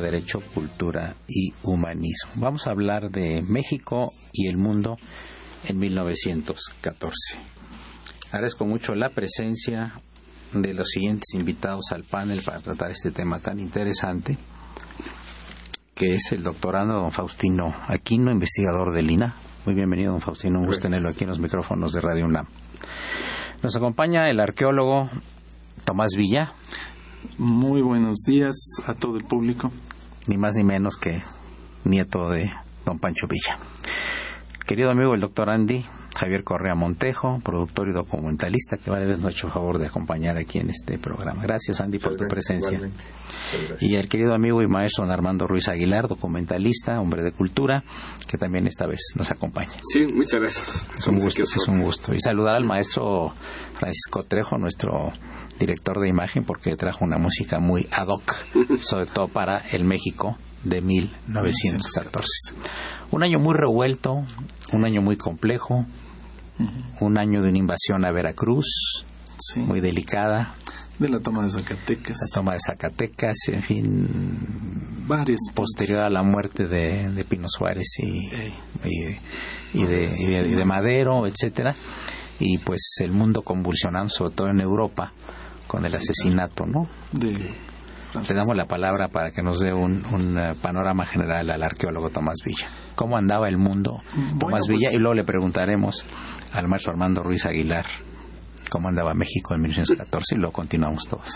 Derecho, Cultura y Humanismo. Vamos a hablar de México y el mundo en 1914. Agradezco mucho la presencia de los siguientes invitados al panel para tratar este tema tan interesante, que es el doctorando don Faustino Aquino, investigador del INA. Muy bienvenido, don Faustino, un gusto tenerlo aquí en los micrófonos de Radio UNAM. Nos acompaña el arqueólogo Tomás Villa. Muy buenos días a todo el público ni más ni menos que nieto de don Pancho Villa. Querido amigo el doctor Andy, Javier Correa Montejo, productor y documentalista, que vale nos ha hecho favor de acompañar aquí en este programa. Gracias, Andy, por tu presencia. Y el querido amigo y maestro Armando Ruiz Aguilar, documentalista, hombre de cultura, que también esta vez nos acompaña. Sí, muchas gracias. Es un gusto, es un gusto. Y saludar al maestro Francisco Trejo, nuestro director de imagen porque trajo una música muy ad hoc, sobre todo para el México de 1914. Un año muy revuelto, un año muy complejo, un año de una invasión a Veracruz, muy delicada. De la toma de Zacatecas. La toma de Zacatecas, en fin. Varias. Posterior a la muerte de, Pino Suárez y, y, de, y, de, Madero, etcétera. Y pues el mundo convulsionando, sobre todo en Europa, con el asesinato, ¿no? De Le damos la palabra para que nos dé un, eh, panorama general al arqueólogo Tomás Villa. ¿Cómo andaba el mundo Tomás Villa? Pues y luego le preguntaremos al maestro Armando Ruiz Aguilar cómo andaba México en 1914 y luego continuamos todos.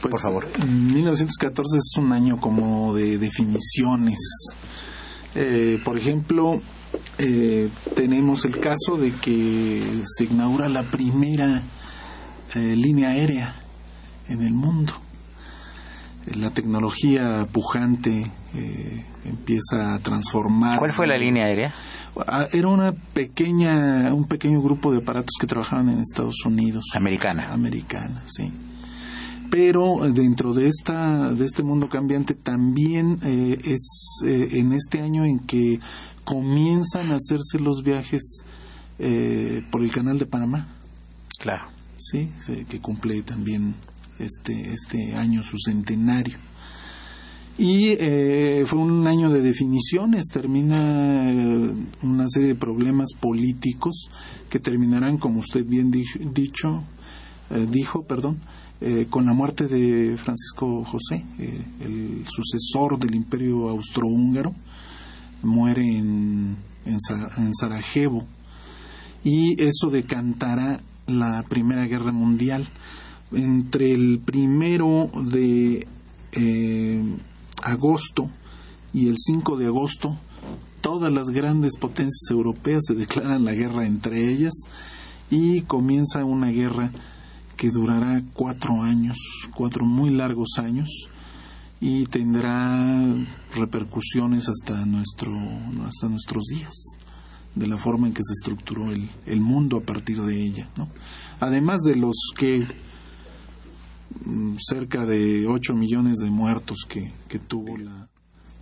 Pues, Por favor. 1914 es un año como de definiciones. Eh, por ejemplo, eh, tenemos el caso de que se inaugura la primera eh, línea aérea en el mundo. La tecnología pujante eh, empieza a transformar. ¿Cuál fue la línea aérea? Ah, era una pequeña, un pequeño grupo de aparatos que trabajaban en Estados Unidos. Americana. Americana, sí. Pero dentro de esta, de este mundo cambiante también eh, es en este año en que comienzan a hacerse los viajes por el canal de Panamá. Claro. ¿sí? que cumple también este, este año su centenario. Y eh, fue un año de definiciones, termina eh, una serie de problemas políticos que terminarán, como usted bien dicho, eh, dijo, perdón, con la muerte de Francisco José, el sucesor del imperio austrohúngaro, muere en, en, en Sarajevo, y eso decantará la Primera Guerra Mundial. Entre el primero de eh, agosto y el 5 de agosto, todas las grandes potencias europeas se declaran la guerra entre ellas y comienza una guerra que durará cuatro años, cuatro muy largos años y tendrá repercusiones hasta nuestro hasta nuestros días de la forma en que se estructuró el, el mundo a partir de ella, ¿no? Además de los que cerca de 8 millones de muertos que, que tuvo la,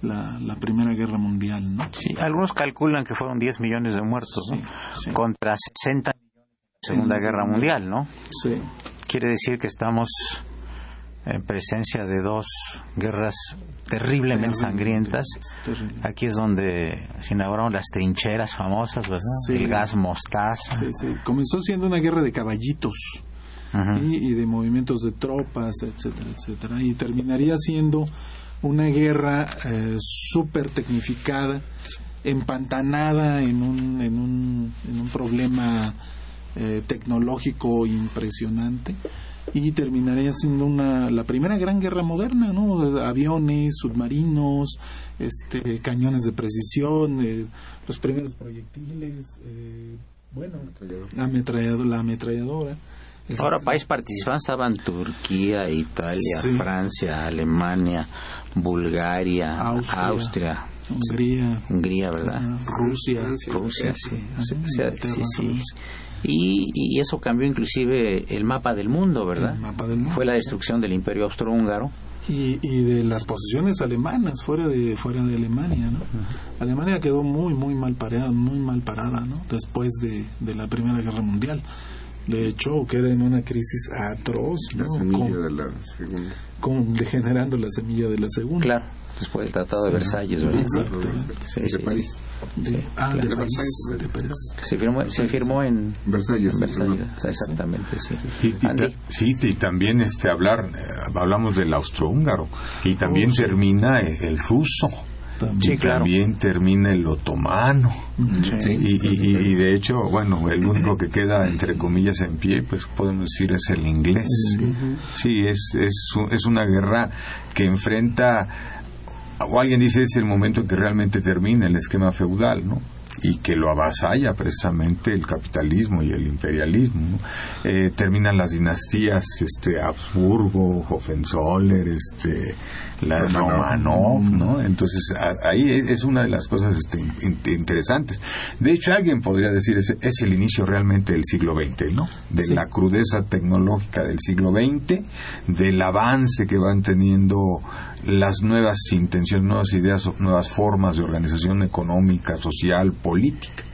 la, la, Primera Guerra Mundial, ¿no? Sí, algunos calculan que fueron 10 millones de muertos, ¿no? sí. Contra 60 millones de la Segunda Guerra Mundial, ¿no? Sí. Quiere decir que estamos en presencia de dos guerras terriblemente sangrientas. Terrible. Aquí es donde se inauguraron las trincheras famosas, ¿verdad? Sí. El gas mostaza. Sí, sí. Comenzó siendo una guerra de caballitos. Y, y de movimientos de tropas, etcétera, etcétera. Y terminaría siendo una guerra eh, súper tecnificada, empantanada en un, en un, en un problema eh, tecnológico impresionante. Y terminaría siendo una la primera gran guerra moderna no aviones submarinos este cañones de precisión eh, los primeros proyectiles eh, bueno la ametralladora, la ametralladora Ahora, país participantes estaban Turquía, Italia, Sí. Francia, Alemania, Bulgaria, Austria. Austria, Hungría Hungría, ¿verdad? Rusia Rusia, sí. Sí, sí. Y, y eso cambió inclusive el mapa del mundo, ¿verdad? El mapa del mundo. Fue la destrucción del imperio austrohúngaro. y, y de las posiciones alemanas fuera de fuera de Alemania no Alemania quedó muy muy mal parada muy mal parada no después de, de la primera guerra mundial de hecho queda en una crisis atroz La ¿no? semilla Con- de la segunda. con- degenerando la semilla de la segunda Claro, después del Tratado de Versalles, ¿verdad? Exactamente. Sí, de sí, París. De- ah, de De París, Versalles. de París. Se firmó, se firmó en Versalles. en Versalles, exactamente, sí. Y, y ta- sí, y también este hablar, eh, hablamos del austrohúngaro, y también Oh, sí. termina el, el ruso, También. y también termina el otomano, Sí. y, y- de hecho, bueno, el único que queda entre comillas en pie, pues podemos decir es el inglés. Sí, es, es, es una guerra que enfrenta, o alguien dice es el momento en que realmente termina el esquema feudal, ¿no? Y que lo avasalla precisamente el capitalismo y el imperialismo. ¿no? Eh, terminan las dinastías este, Habsburgo, Hohenzoller, este, la Romanov. ¿no? Entonces a- ahí es es una de las cosas este, in- interesantes. De hecho, alguien podría decir es, es el inicio realmente del siglo XX, ¿no? De Sí. la crudeza tecnológica del siglo XX, del avance que van teniendo las nuevas intenciones, nuevas ideas, nuevas formas de organización económica, social, política.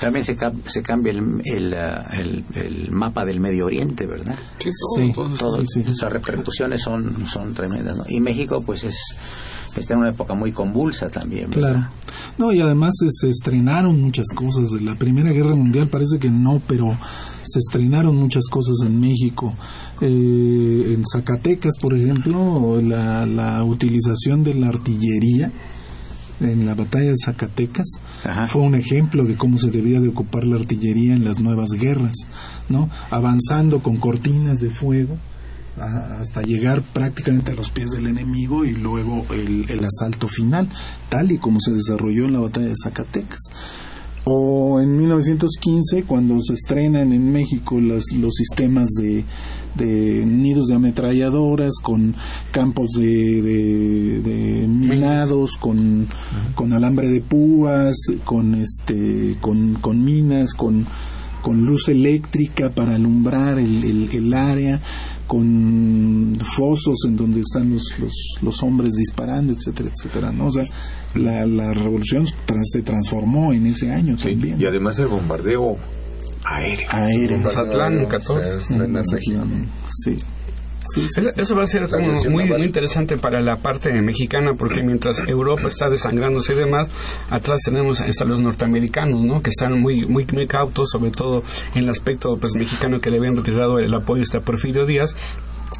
También se, se cambia el, el, el- el mapa del Medio Oriente, ¿verdad? Sí, Sí. todo, todo. Todo, Sí. Las repercusiones son, son tremendas. ¿no? Y México, pues, es está en una época muy convulsa también. ¿verdad? Claro. No, y además se, se estrenaron muchas cosas. De la Primera Guerra Mundial parece que no, pero se estrenaron muchas cosas en México. Eh, en Zacatecas, por ejemplo, la, la utilización de la artillería en la batalla de Zacatecas Ajá. fue un ejemplo de cómo se debía de ocupar la artillería en las nuevas guerras, ¿no? Avanzando con cortinas de fuego a- hasta llegar prácticamente a los pies del enemigo y luego el, el asalto final, tal y como se desarrolló en la batalla de Zacatecas. O en 1915, cuando se estrenan en México las- los sistemas de, de nidos de ametralladoras con campos de, de- de minados, con, con alambre de púas, con, este, con, con minas, con, con luz eléctrica para alumbrar el, el- el área, con fosos en donde están los, los, los hombres disparando, etcétera, etcétera. ¿no? O sea, la, la revolución se transformó en ese año también. Y además el bombardeo aéreo. Aéreo. Mazatlán, 14. Se estrena México. Efectivamente, Sí. Sí, sí, Eso- va a ser muy, muy interesante para la parte mexicana porque mientras Europa está desangrándose y demás, atrás tenemos hasta los norteamericanos, ¿no? Que están muy, muy, muy cautos, sobre todo en el aspecto pues mexicano que le habían retirado el apoyo hasta Porfirio Díaz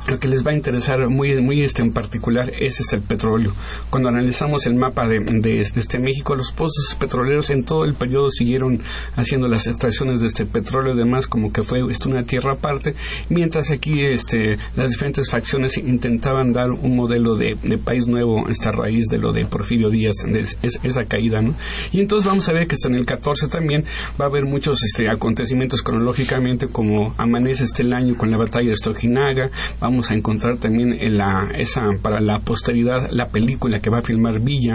lo que les va a interesar muy, muy este, en particular es, el petróleo. Cuando analizamos el mapa de, de, este México, los pozos petroleros en todo el periodo siguieron haciendo las extracciones de este petróleo y demás, como que fue esto, una tierra aparte, mientras aquí este, las diferentes facciones intentaban dar un modelo de, país nuevo, esta raíz de lo de Porfirio Díaz, de esa caída. ¿no? Y entonces vamos a ver que hasta en el 14 también va a haber muchos este, acontecimientos cronológicamente, como amanece este el año con la batalla de Stojinaga, vamos a encontrar también en la, esa, para la posteridad la película que va a filmar Villa,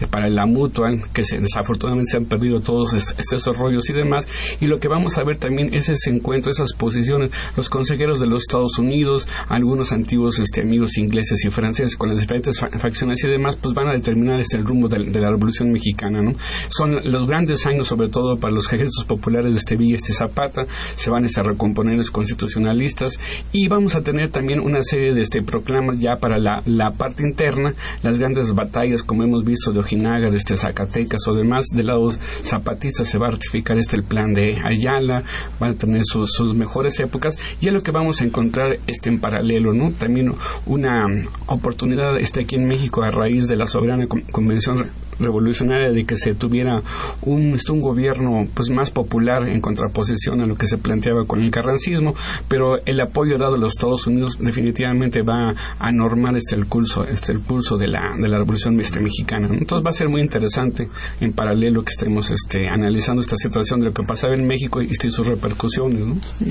eh, para la Mutual, que desafortunadamente se han perdido todos estos rollos y demás, y lo que vamos a ver también es ese encuentro, esas posiciones, los consejeros de los Estados Unidos, algunos antiguos este, amigos ingleses y franceses con las diferentes facciones y demás, pues van a determinar este, el rumbo de, la Revolución Mexicana, ¿no? Son los grandes años, sobre todo para los ejércitos populares de este Villa, este Zapata, se van a recomponer los constitucionalistas y vamos a tener también una serie de este, proclamas ya para la, la parte interna, las grandes batallas, como hemos visto, de Ojinaga, de este Zacatecas o demás, del lado zapatista se va a ratificar este el plan de Ayala, van a tener sus, sus mejores épocas, y es lo que vamos a encontrar este en paralelo, ¿no? También una oportunidad este aquí en México a raíz de la soberana convención revolucionaria de que se tuviera un, este, un gobierno pues más popular en contraposición a lo que se planteaba con el carrancismo, pero el apoyo dado a los Estados Unidos definitivamente va a normar este el curso, este el pulso de la, de la revolución este, mexicana. Entonces va a ser muy interesante en paralelo que estemos este, analizando esta situación de lo que pasaba en México y, este, sus repercusiones.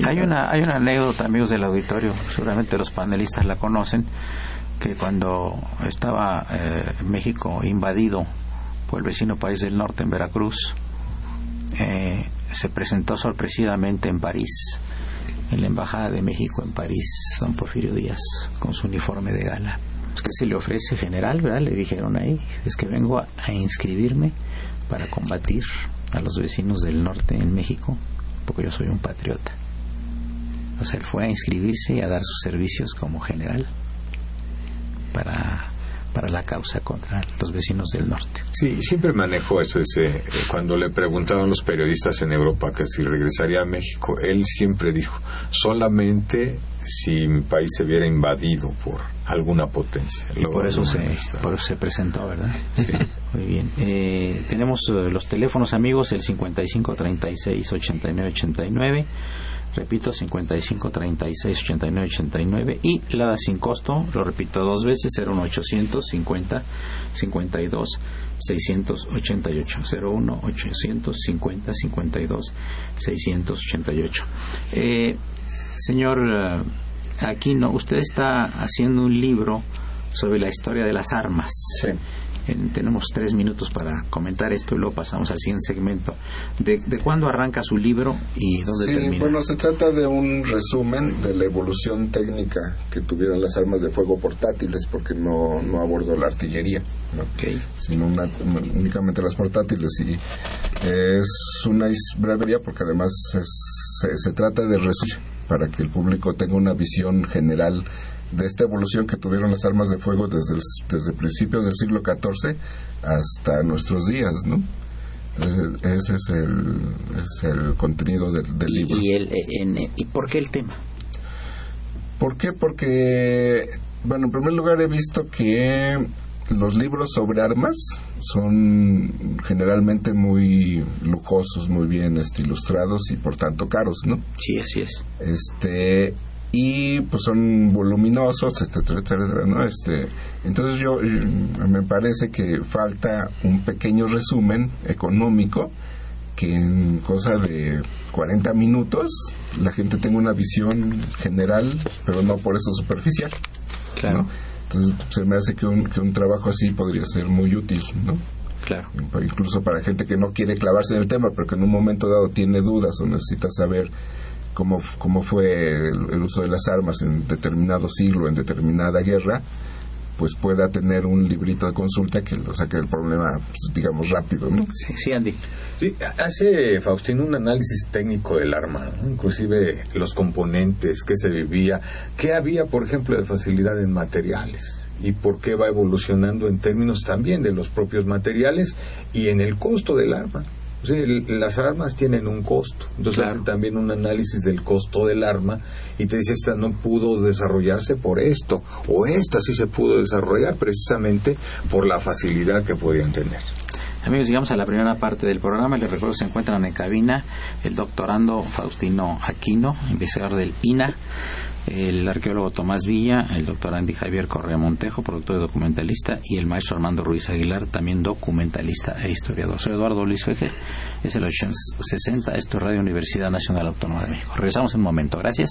Hay una hay una anécdota, amigos del auditorio, seguramente los panelistas la conocen, que cuando estaba eh, México invadido el vecino país del norte, en Veracruz, eh, se presentó sorpresivamente en París, en la Embajada de México en París, don Porfirio Díaz, con su uniforme de gala. ¿Qué se le ofrece, general? ¿verdad? Le dijeron ahí, es que vengo a, inscribirme para combatir a los vecinos del norte en México, porque yo soy un patriota. O sea, él fue a inscribirse y a dar sus servicios como general para para la causa contra los vecinos del norte. Sí, siempre manejó eso. Ese, eh, cuando le preguntaban los periodistas en Europa que si regresaría a México, él siempre dijo, solamente si mi país se viera invadido por alguna potencia. Y por, eso se, por eso se presentó, ¿verdad? Sí. Muy bien. Eh, tenemos eh, los teléfonos amigos, el 5536 8989 repito 55 36 89 89 y la da sin costo lo repito dos veces 01800 50 52 688 01 850 52 688 eh, señor eh, Aquino usted está haciendo un libro sobre la historia de las armas. Sí tenemos tres minutos para comentar esto y luego pasamos al siguiente segmento. ¿De, cuándo arranca su libro y dónde sí, termina? Bueno, se trata de un resumen de la evolución técnica que tuvieron las armas de fuego portátiles, porque no, no abordo la artillería, sino únicamente las portátiles. Y es una brevería porque además se, se trata de resumir para que el público tenga una visión general de esta evolución que tuvieron las armas de fuego desde, desde principios del siglo XIV hasta nuestros días, ¿no? ese es el, es el contenido del, libro. ¿Y, el, ¿Y por qué el tema? ¿Por qué? Porque, bueno, en primer lugar he visto que los libros sobre armas son generalmente muy lujosos, muy bien este, ilustrados y por tanto caros, ¿no? Sí, así es. Este, y pues son voluminosos, etcétera, etcétera, ¿no? Este, entonces yo me parece que falta un pequeño resumen económico que en cosa de 40 minutos la gente tenga una visión general, pero no por eso superficial. Claro. Entonces se me hace que un, que un trabajo así podría ser muy útil, ¿no? Claro. Incluso para gente que no quiere clavarse en el tema, pero que en un momento dado tiene dudas o necesita saber cómo, cómo fue el, uso de las armas en determinado siglo, en determinada guerra, pues pueda tener un librito de consulta que lo saque del problema, pues, digamos, rápido, ¿no? Sí, sí, Andy. Sí, hace Faustino un análisis técnico del arma, inclusive los componentes, qué se vivía, qué había, por ejemplo, de facilidad en materiales y por qué va evolucionando en términos también de los propios materiales y en el costo del arma. Sí, las armas tienen un costo, entonces hace también un análisis del costo del arma y te dice esta no pudo desarrollarse por esto o esta sí se pudo desarrollar precisamente por la facilidad que podían tener. Amigos, llegamos a la primera parte del programa. Les recuerdo que se encuentran en cabina el doctorando Faustino Aquino, investigador del INA, el arqueólogo Tomás Villa, el doctor Andy Javier Correa Montejo, productor y documentalista, y el maestro Armando Ruiz Aguilar, también documentalista e historiador. Soy Eduardo Luis Feje, es el 860, esto es Radio Universidad Nacional Autónoma de México. Regresamos en un momento, gracias.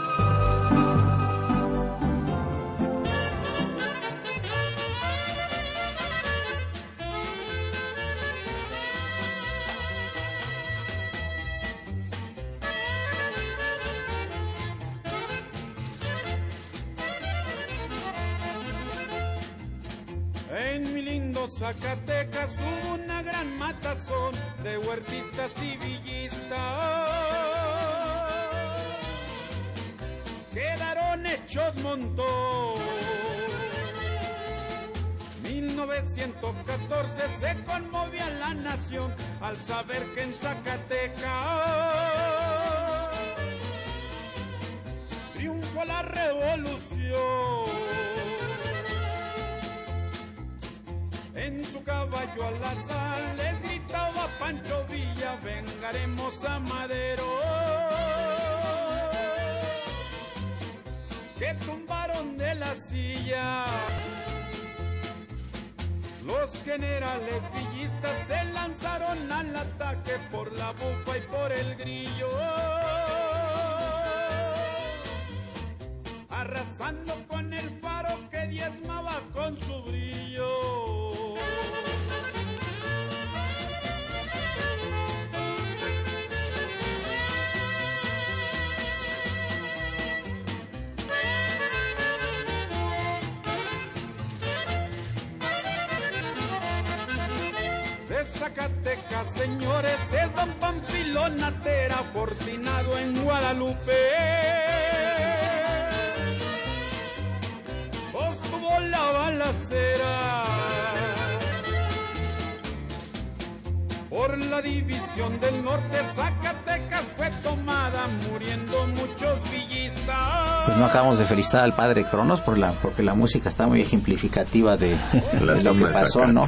Zacatecas hubo una gran matazón de huertistas y villistas. Quedaron hechos montón. 1914 se conmovía la nación al saber que en Zacatecas su caballo al azar le gritaba Pancho Villa, vengaremos a Madero. Que tumbaron de la silla. Los generales villistas se lanzaron al ataque por la bufa y por el grillo. Arrasando con el faro que diezmaba con su brillo. Señores, es don Pampilón Atera, fortinado en Guadalupe. Sostuvo la balacera por la división del norte, Zacatecas fue tomada, muriendo muchos villistas. Pues no acabamos de felicitar al padre Cronos por la, porque la música está muy ejemplificativa de, de lo que pasó, ¿no?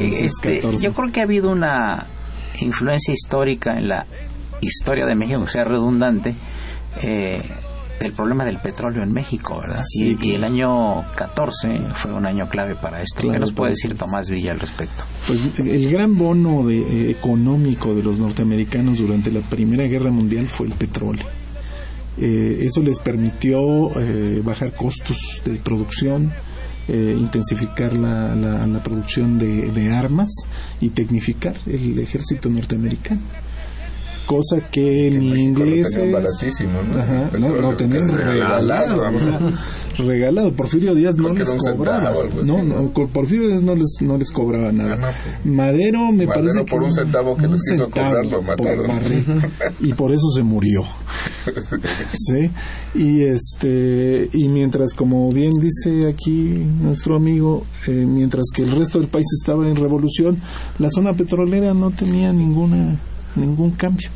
Este, yo creo que ha habido una influencia histórica en la historia de México, que sea redundante, eh, el problema del petróleo en México, ¿verdad? Sí, y, y, el año 14 fue un año clave para esto. Claro, ¿Qué nos puede pues, decir Tomás Villa al respecto? Pues el gran bono de, eh, económico de los norteamericanos durante la Primera Guerra Mundial fue el petróleo. Eh, eso les permitió eh, bajar costos de producción, eh, intensificar la, la, la producción de, de, armas y tecnificar el ejército norteamericano. Cosa que. Lo baratísimo, ¿no? Ajá, no, lo tenían regalado. regalado, regalado. Porfirio Díaz no les cobraba. No, no, Porfirio Díaz no les, no les cobraba nada. Ah, no. Madero me Madero parece por que un centavo que les quiso cobrar lo mataron. y por eso se murió. sí. Y este y mientras como bien dice aquí nuestro amigo, eh, mientras que el resto del país estaba en revolución, la zona petrolera no tenía ninguna ningún cambio.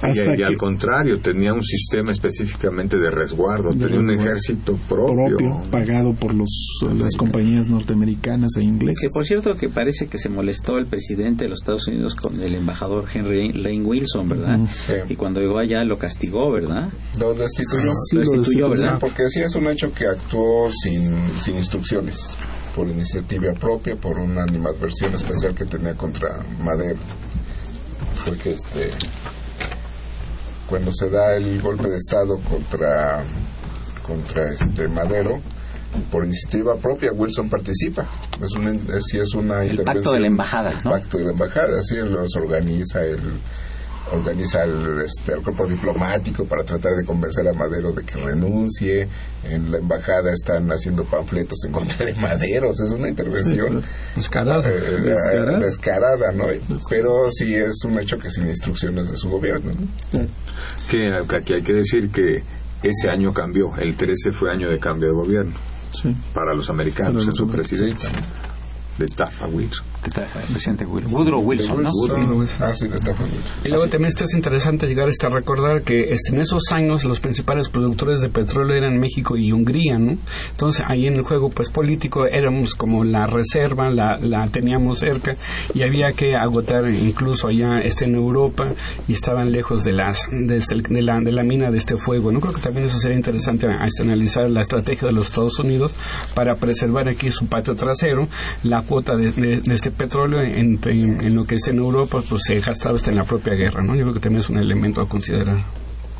Hasta y, y al contrario, tenía un sistema específicamente de resguardo, de tenía resguardo. un ejército propio. propio. pagado por los, las compañías norteamericanas e inglesas. Que por cierto que parece que se molestó el presidente de los Estados Unidos con el embajador Henry Lane Wilson, ¿verdad? Sí. Y cuando llegó allá lo castigó, ¿verdad? Lo destituyó. Sí, lo destituyó, ¿verdad? Porque sí es un hecho que actuó sin, sin instrucciones, por iniciativa propia, por una animadversión especial que tenía contra Madero. Fue que este cuando se da el golpe de estado contra contra este Madero por iniciativa propia Wilson participa. Es una, es, es una El pacto de la embajada, ¿no? pacto de la embajada, sí, los organiza, él organiza el, este, el cuerpo diplomático para tratar de convencer a Madero de que renuncie. En la embajada están haciendo panfletos en contra de Madero. O sea, es una intervención Descarada. eh, Descarada. eh, descarada, ¿no? Pero sí es un hecho que sin instrucciones de su gobierno. ¿no? Que aquí hay que decir que ese año cambió. El 13 fue año de cambio de gobierno Sí. para los americanos Para en su presidencia. De Tafa Wilson. Que tra- el presidente Woodrow Wilson, ¿no? Wilson. Ah, sí, de Tafa Wilson. Y luego también esto es interesante llegar hasta recordar que este, en esos años los principales productores de petróleo eran México y Hungría, ¿no? Entonces ahí en el juego pues político éramos como la reserva, la, la teníamos cerca y había que agotar incluso allá este, en Europa y estaban lejos de las de, este- de la, de la mina de este fuego. No creo que también eso sería interesante a- este, analizar la estrategia de los Estados Unidos para preservar aquí su patio trasero, la cuota de, de- de este petróleo en, en- en lo que está en Europa pues se gastaba hasta en la propia guerra, ¿no? Yo creo que también es un elemento a considerar.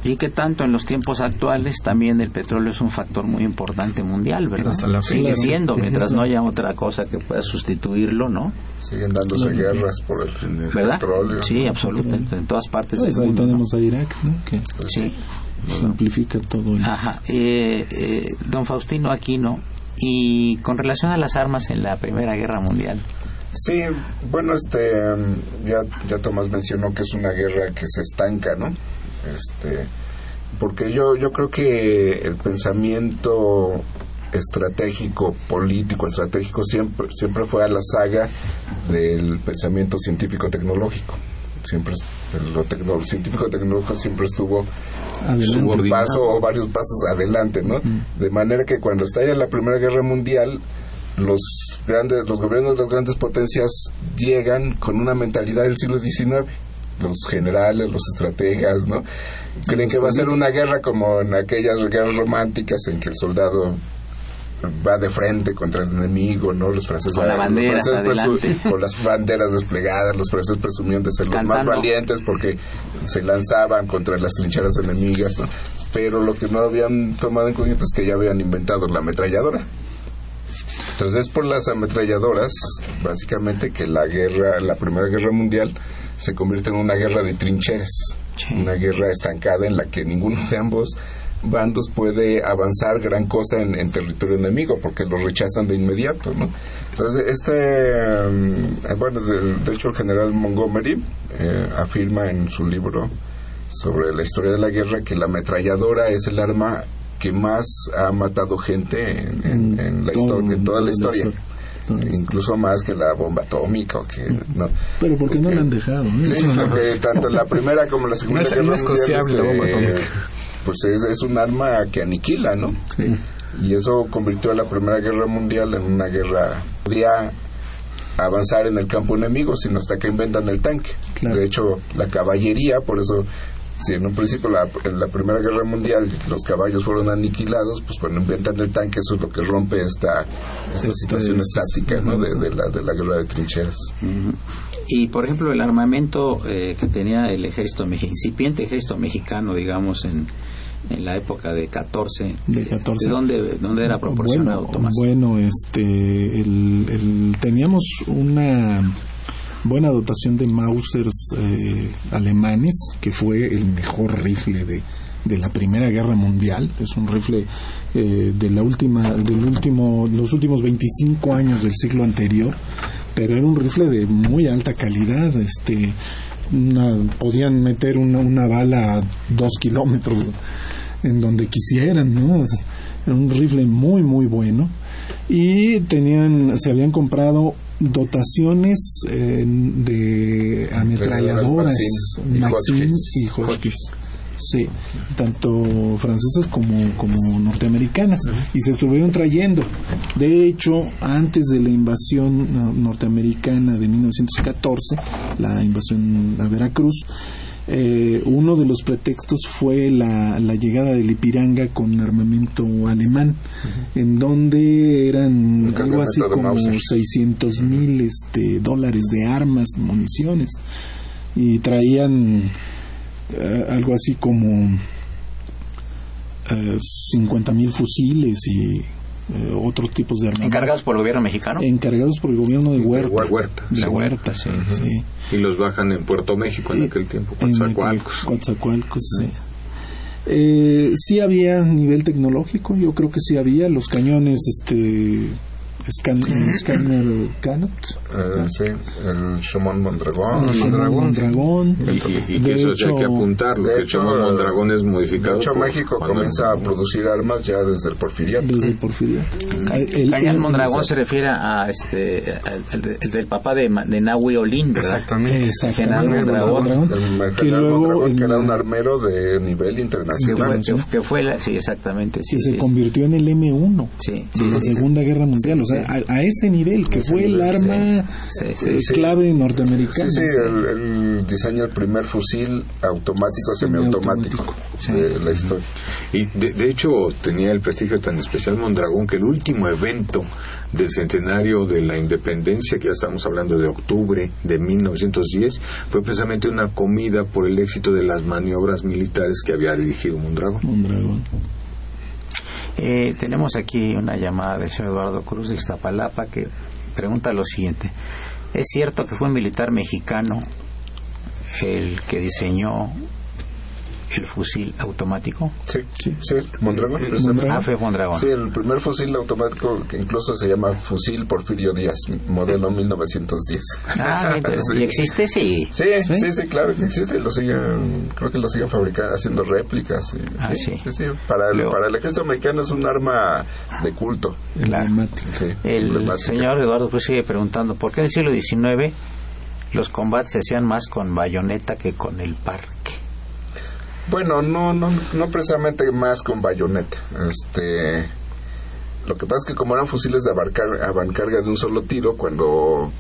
Y que tanto en los tiempos actuales también el petróleo es un factor muy importante mundial, ¿verdad? Hasta la Sigue siendo, mientras no haya otra cosa que pueda sustituirlo, ¿no? Siguen dándose guerras por el ¿Verdad? petróleo. Sí, absolutamente, en todas partes Pues del ahí mundo. ¿no? tenemos a Irak, ¿no? Que Sí. amplifica todo el... Ajá. Eh, eh, don Faustino Aquino, y con relación a las armas en la Primera Guerra Mundial, Sí, bueno, este, mm, ya, ya Tomás mencionó que es una guerra que se estanca, ¿no? Este, porque yo, yo creo que el pensamiento estratégico, político, estratégico siempre, siempre fue a la saga del pensamiento científico-tecnológico. Siempre, lo, tecno- científico-tecnológico siempre estuvo un paso o varios pasos adelante, ¿no? De manera que cuando estalla la Primera Guerra Mundial, los grandes, los gobiernos de las grandes potencias llegan con una mentalidad del siglo XIX. Los generales, los estrategas, ¿no? Creen que va a ser una guerra como en aquellas guerras románticas en que el soldado va de frente contra el enemigo, ¿no? Los franceses Con la los franceses con las banderas desplegadas, los franceses presumían de ser los más valientes porque se lanzaban contra las trincheras enemigas, ¿no? Pero lo que no habían tomado en cuenta es que ya habían inventado la ametralladora. Entonces, por las ametralladoras, básicamente que la guerra, la Primera Guerra Mundial se convierte en una guerra de trincheras, Sí. una guerra estancada en la que ninguno de ambos bandos puede avanzar gran cosa en, en territorio enemigo porque lo rechazan de inmediato, ¿no? Entonces, este, eh, bueno, de, de hecho el general Montgomery eh, afirma en su libro sobre la historia de la guerra que la ametralladora es el arma que más ha matado gente en, en- en la Todo- historia, en toda la historia. Incluso más que la bomba atómica o que no. Pero ¿por qué no Porque- la han dejado? eh? Sí, porque tanto la primera como la segunda No es- guerra no es costeable la bomba atómica. Pues es, es un arma que aniquila, ¿no? Y eso convirtió a la primera guerra mundial en una guerra podría avanzar en el campo enemigo, sino hasta que inventan el tanque. Claro. De hecho, la caballería, por eso si en un principio la, en la Primera Guerra Mundial los caballos fueron aniquilados, pues cuando inventan el tanque eso es lo que rompe esta, esta Este situación es- estática ¿no? de, de la, de la guerra de trincheras. Y por ejemplo, el armamento eh, que tenía el ejército mexicano, incipiente ejército mexicano, digamos, en, en la época de 14, De 14. ¿de dónde, dónde era proporcionado, bueno, Tomás? Bueno, este, el, el- teníamos una buena dotación de Mausers eh, alemanes, que fue el mejor rifle de, de la Primera Guerra Mundial. Es un rifle eh, de la última, del último, los últimos 25 años del siglo anterior, pero era un rifle de muy alta calidad. Este, podían meter una, una bala a dos kilómetros en donde quisieran, ¿no? Era un rifle muy, muy bueno. Y tenían, se habían comprado dotaciones eh, de ametralladoras Maxim y Hotchkiss. Sí, tanto francesas como, como norteamericanas. Y se estuvieron trayendo. De hecho, antes de la invasión no- norteamericana de 1914, la invasión a Veracruz, eh, uno de los pretextos fue la, la llegada del Ipiranga con armamento alemán, en donde eran algo así como Mausers. 600 mil este, dólares de armas, municiones, y traían eh, algo así como 50 mil fusiles y eh, otros tipos de armamento. ¿Encargados por el gobierno mexicano? Encargados por el gobierno de Huerta. Huerta. De Huerta, sí. sí. Y los bajan en Puerto México en aquel tiempo, Coatzacoalcos. Coatzacoalcos, sí. Eh, sí había nivel tecnológico, yo creo que sí había los cañones, este, Scan- Scanner Canot, Eh, sí, el Shomon Mondragón. Mondragón. Y, y- y De que eso sí hay que hecho- apuntarlo, de que el hecho, Chomón Mondragón es De modificado. hecho, por México comienza a producir armas ya desde el porfiriato. desde el porfiriato. El- Cañón el- Mondragón se refiere a este al- el, de- el del papá de, de Nahui Olin. Exactamente. General Mondragón. El que luego Mondragón, que era un armero de nivel Que internacional. fue, que, que fue la- sí, exactamente, sí, que se sí, convirtió en el M1 sí, de sí, la sí. Segunda Guerra Mundial, o sea, a, a ese nivel, que fue el arma eh, clave norteamericana. Sí, sí, el, el diseño del primer fusil automático, semiautomático Semiautomático. de la historia. Y de, de hecho tenía el prestigio tan especial Mondragón que el último evento del centenario de la independencia, que ya estamos hablando de octubre de 1910, fue precisamente una comida por el éxito de las maniobras militares que había dirigido Mondragón. Mondragón. Eh, tenemos aquí una llamada del señor Eduardo Cruz de Iztapalapa que pregunta lo siguiente. ¿Es cierto que fue un militar mexicano el que diseñó el fusil automático? Sí, sí, Mondragón. precisamente. Ah, fue Mondragón. Sí, el primer fusil automático que incluso se llama fusil Porfirio Díaz, modelo 1910. Ah, Sí. ¿Y existe? Sí. Sí, sí, sí, claro que existe. Lo siguen, creo que lo siguen fabricando, haciendo réplicas. y- Ah, sí. sí, sí. Para, el, Luego- para el ejército americano es un arma de culto. Claro. Emblemático. Sí, El señor Eduardo Cruz sigue preguntando, ¿por qué en el siglo XIX los combates se hacían más con bayoneta que con el parque? Bueno, no, no, no precisamente más con bayoneta. Este, lo que pasa es que como eran fusiles de abarcar, avancarga de un solo tiro, cuando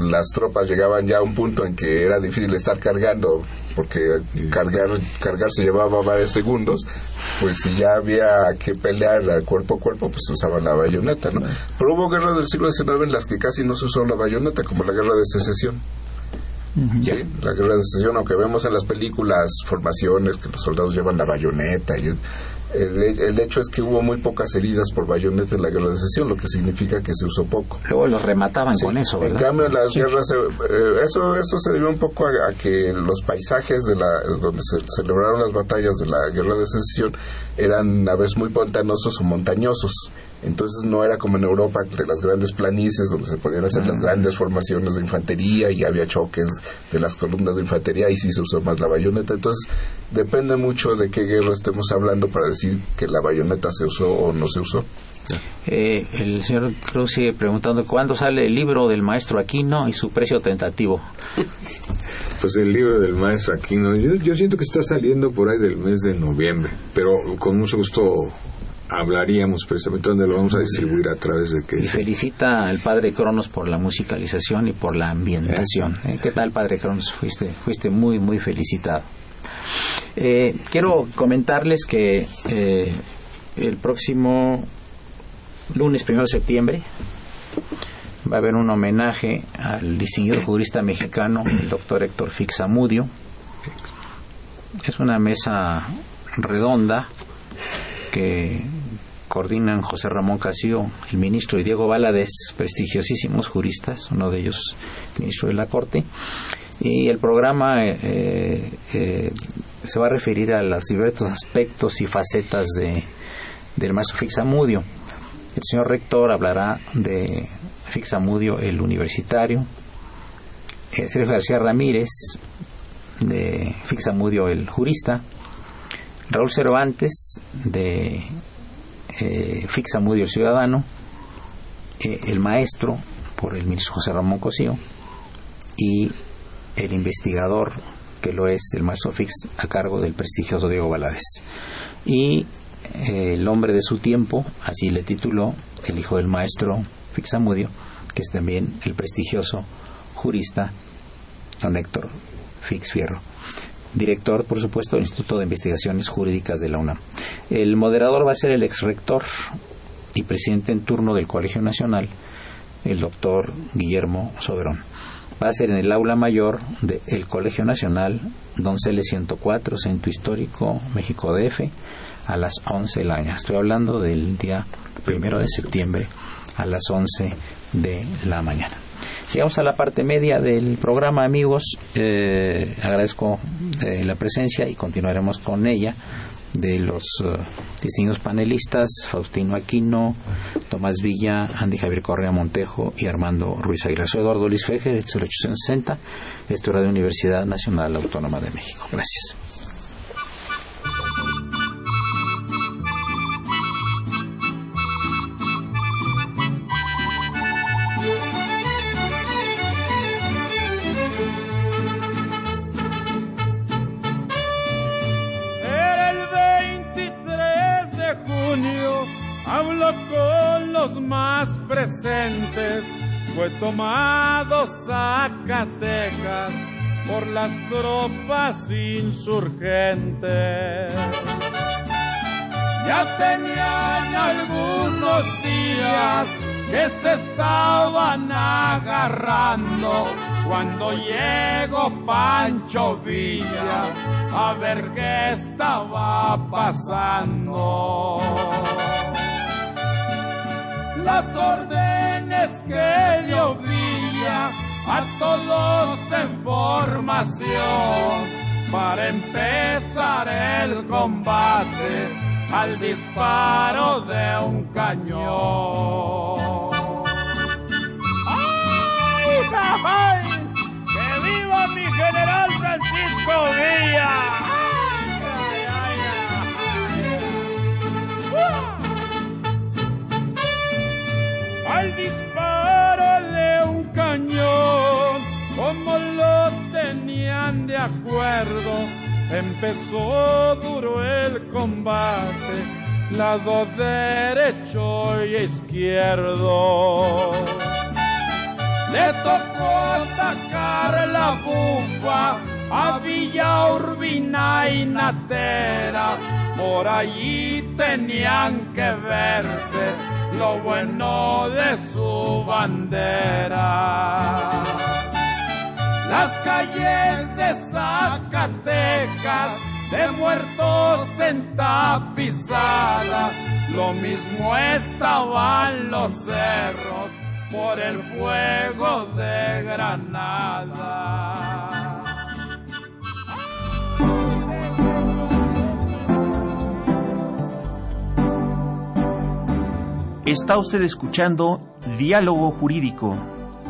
las tropas llegaban ya a un punto en que era difícil estar cargando, porque cargar, cargar se llevaba varios segundos, pues si ya había que pelear cuerpo a cuerpo, pues se usaba la bayoneta, ¿no? Pero hubo guerras del siglo XIX en las que casi no se usó la bayoneta, como la guerra de secesión. Sí, la guerra de secesión, aunque vemos en las películas formaciones que los soldados llevan la bayoneta. Y el, el hecho es que hubo muy pocas heridas por bayoneta en la guerra de secesión, lo que significa que se usó poco. Luego los remataban Sí, con eso, En ¿verdad? cambio, las guerras, eh, eso, eso se debió un poco a, a que los paisajes de la, donde se celebraron las batallas de la guerra de secesión eran a veces muy pantanosos o montañosos. Entonces no era como en Europa, de las grandes planicies donde se podían hacer las grandes formaciones de infantería y había choques de las columnas de infantería y sí se usó más la bayoneta. Entonces depende mucho de qué guerra estemos hablando para decir que la bayoneta se usó o no se usó. Eh, el señor Cruz sigue preguntando, ¿cuándo sale el libro del maestro Aquino y su precio tentativo? Pues el libro del maestro Aquino, yo, yo siento que está saliendo por ahí del mes de noviembre, pero con mucho gusto hablaríamos precisamente dónde lo vamos a distribuir a través de Y qué. felicita al padre Cronos por la musicalización y por la ambientación. ¿Eh? ¿Qué tal, padre Cronos? Fuiste, fuiste muy, muy felicitado. Eh, quiero comentarles que eh, el próximo lunes, primero de septiembre, va a haber un homenaje al distinguido jurista mexicano, el doctor Héctor Fixamudio. Es una mesa redonda que coordinan José Ramón Casio, el ministro, y Diego Valadez, prestigiosísimos juristas, uno de ellos ministro de la Corte. Y el programa eh, eh, se va a referir a los diversos aspectos y facetas de, del maestro Fixamudio. El señor rector hablará de Fixamudio, el universitario. Eh, Sergio García Ramírez, de Fixamudio, el jurista. Raúl Cervantes, de eh, Fixamudio, ciudadano. Eh, el maestro, por el ministro José Ramón Cosío. Y el investigador, que lo es el maestro Fix, a cargo del prestigioso Diego Valadez. Y eh, el hombre de su tiempo, así le tituló el hijo del maestro Fixamudio, que es también el prestigioso jurista don Héctor Fix Fierro. Director, por supuesto, del Instituto de Investigaciones Jurídicas de la UNAM. El moderador va a ser el ex rector y presidente en turno del Colegio Nacional, el doctor Guillermo Soberón. Va a ser en el aula mayor del Colegio Nacional, Donceles 104, Centro Histórico, México DF, a las 11 de la. Estoy hablando del día primero de septiembre a las 11 de la mañana. Llegamos a la parte media del programa, amigos. Eh, agradezco eh, la presencia y continuaremos con ella de los eh, distintos panelistas, Faustino Aquino, Tomás Villa, Andy Javier Correa Montejo y Armando Ruiz Aguilar. Soy Eduardo Luis Fejer, esto es 860, esto de Universidad Nacional Autónoma de México. Gracias. Insurgentes. Ya tenían algunos días que se estaban agarrando cuando llegó Pancho Villa a ver qué estaba pasando. Las órdenes que dio Villa a todos en formación para empezar el combate al disparo de un cañón. ¡Ay, ay! ¡Que viva mi general Francisco Villa! ¡Ay, ay, ay! Al disparo de un cañón, como lo tenían de acuerdo, empezó duro el combate, lado derecho y izquierdo. Le tocó atacar la bufa a Villa Urbina y Natera. Por allí tenían que verse lo bueno de su bandera. Las calles de Zacatecas de muertos en tapizada, lo mismo estaban los cerros por el fuego de Granada. Está usted escuchando Diálogo Jurídico,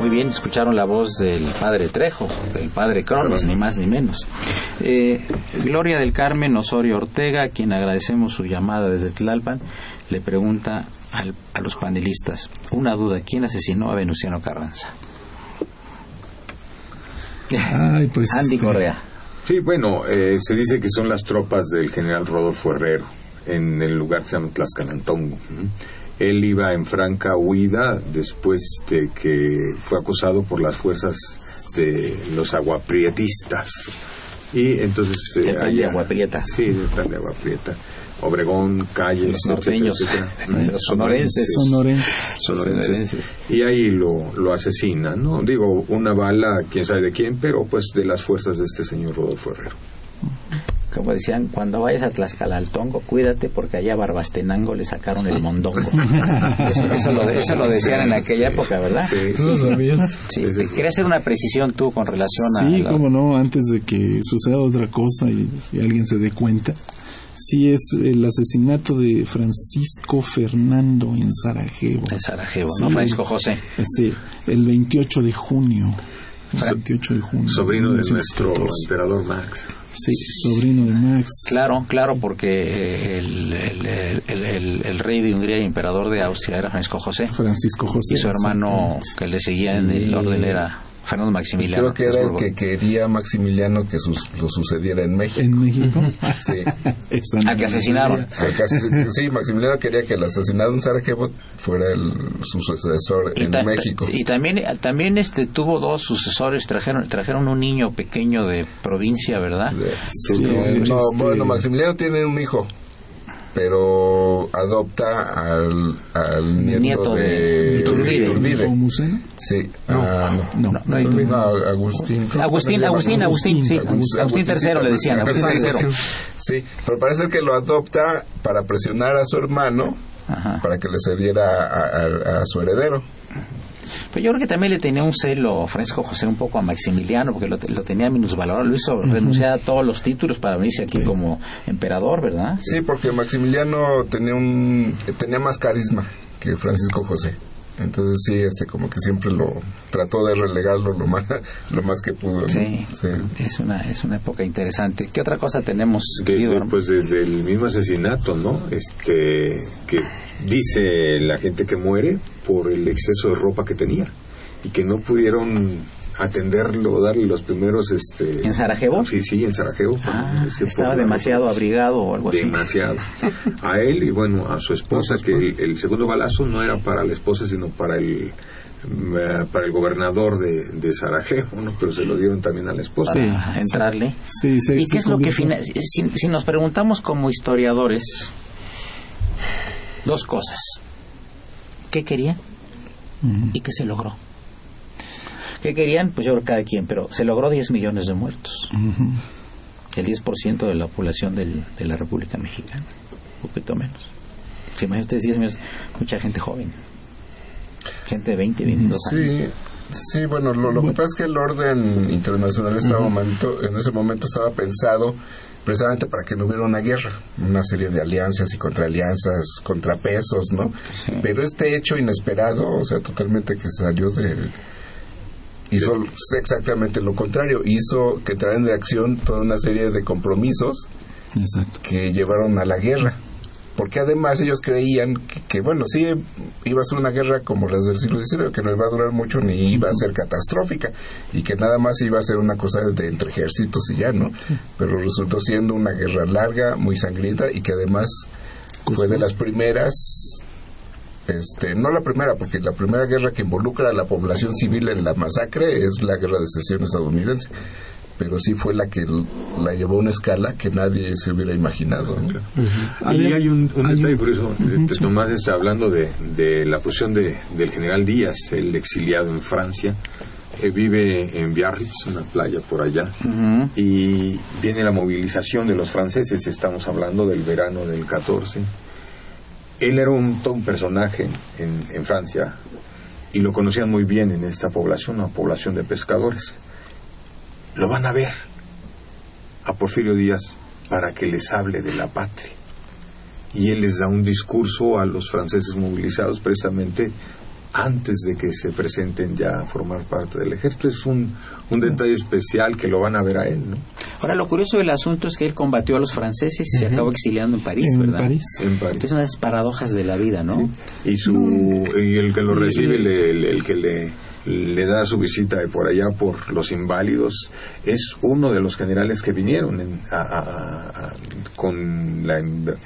Muy bien, escucharon la voz del padre Trejo, del padre Cronos, ni más ni menos. Eh, Gloria del Carmen Osorio Ortega, a quien agradecemos su llamada desde Tlalpan, le pregunta al- a los panelistas una duda: ¿quién asesinó a Venustiano Carranza? Ay, pues. Andy este, Correa. Sí, bueno, eh, se dice que son las tropas del general Rodolfo Herrero en el lugar que se llama Tlaxcalantongo. Él iba en franca huida después de que fue acosado por las fuerzas de los aguaprietistas. Y entonces... eh, plan de allá- Agua Prieta. Sí, del plan de Agua Prieta. Obregón, Calles, Los norteños, etcétera, etcétera. los sonorenses. Sonorenses. sonorenses. Sonorenses. Y ahí lo, lo asesinan, ¿no? Digo, una bala, quién sabe de quién, pero pues de las fuerzas de este señor Rodolfo Herrero. Como decían, cuando vayas a Tlaxcalaltongo, cuídate porque allá a Barbastenango le sacaron el mondongo. Eso, eso lo, eso lo decían en aquella época, ¿verdad? Sí, ¿Tú lo sabías? Sí, te- quería hacer una precisión tú con relación a... Sí, la- cómo no, antes de que suceda otra cosa y, y alguien se dé cuenta. Sí, es el asesinato de Francisco Fernando en Sarajevo. En Sarajevo, ¿no? Sí. Francisco José. Sí, el 28 de junio. El 28 de junio. Sobrino de nuestro 1914. emperador Max. Sí, sobrino de Max. Claro, claro, porque eh, el, el, el, el- el rey de Hungría y emperador de Austria era Francisco José. Francisco José. Y su hermano que le seguía en el orden era Fernando Maximiliano. Creo que era el que quería Maximiliano que sus- lo sucediera en México. En México. Sí. Al que asesinaron. sí, sí, Maximiliano quería que el asesinado en Sarajevo fuera el, su sucesor Y, en México. y también también este tuvo dos sucesores trajeron trajeron un niño pequeño de provincia verdad Sí, no, bueno, Maximiliano tiene un hijo, pero adopta al, al nieto, Nieto de de, Iturbide. Iturbide. Sí, No, ah, no, no, no, no, Agustín. Agustín Agustín Agustín sí Agustín III le decían Agustín. III Sí, pero parece que lo adopta para presionar a su hermano Ajá. para que le cediera a, a- a su heredero. Pero yo creo que también le tenía un celo Francisco José un poco a Maximiliano porque lo, te- lo tenía minusvalorado. Lo hizo renunciar a todos los títulos para venirse aquí como emperador verdad Sí, porque Maximiliano tenía un tenía más carisma que Francisco José. Entonces sí, este como que siempre lo trató de relegarlo lo más lo más que pudo. ¿no? Sí, Sí. es una es una época interesante. ¿Qué otra cosa tenemos, De- querido? de- pues desde el mismo asesinato, ¿no? Este, que dice la gente que muere por el exceso de ropa que tenía y que no pudieron atenderlo, darle los primeros, este... ¿En Sarajevo? Sí, sí, en Sarajevo. Ah, estaba demasiado abrigado o algo así. demasiado. A él y bueno, a su esposa, que el, el segundo balazo no era para la esposa, sino para el eh, para el gobernador de, de Sarajevo, ¿no? Pero se lo dieron también a la esposa. Para entrarle. Sí, se- ¿Y qué es lo que si, si nos preguntamos como historiadores dos cosas? ¿Qué querían y qué se logró? ¿Qué querían? Pues yo creo cada quien, pero se logró 10 millones de muertos. El 10% de la población del- de la República Mexicana, un poquito menos. Si imaginan ustedes 10 millones, mucha gente joven. Gente de 20, 22 años. Sí, sí, bueno, lo, lo que pasa es que el orden internacional estaba momento, en ese momento estaba pensado precisamente para que no hubiera una guerra, una serie de alianzas y contraalianzas, contrapesos, ¿no? Pero este hecho inesperado, o sea, totalmente que salió del hizo exactamente lo contrario, hizo que traen de acción toda una serie de compromisos Exacto. que llevaron a la guerra. Porque además ellos creían que, que, bueno, sí iba a ser una guerra como las del siglo XIX, que no iba a durar mucho ni iba a ser catastrófica y que nada más iba a ser una cosa de entre ejércitos y ya, ¿no? Pero resultó siendo una guerra larga, muy sangrienta y que además fue de las primeras este, no la primera, porque la primera guerra que involucra a la población civil en la masacre es la guerra de secesión estadounidense, pero sí fue la que la llevó a una escala que nadie se hubiera imaginado. ¿no? Y hay un, un Hay detalle un- Ujú, este, sí. Tomás está hablando de, de la posición de, del general Díaz, el exiliado en Francia, eh, vive en Biarritz, una playa por allá, y viene la movilización de los franceses, estamos hablando del verano del 14. Él era un, personaje en, en Francia y lo conocían muy bien en esta población, una población de pescadores. Lo van a ver a Porfirio Díaz para que les hable de la patria. Y él les da un discurso a los franceses movilizados precisamente antes de que se presenten ya a formar parte del ejército. Es un, un detalle especial que lo van a ver a él, ¿no? Ahora, lo curioso del asunto es que él combatió a los franceses y se acabó exiliando en París, En ¿verdad? París. En París. Entonces, unas paradojas de la vida, ¿no? y su y el que lo recibe le- el, el que le le da su visita de por allá por los inválidos es uno de los generales que vinieron en- a- a- a- con la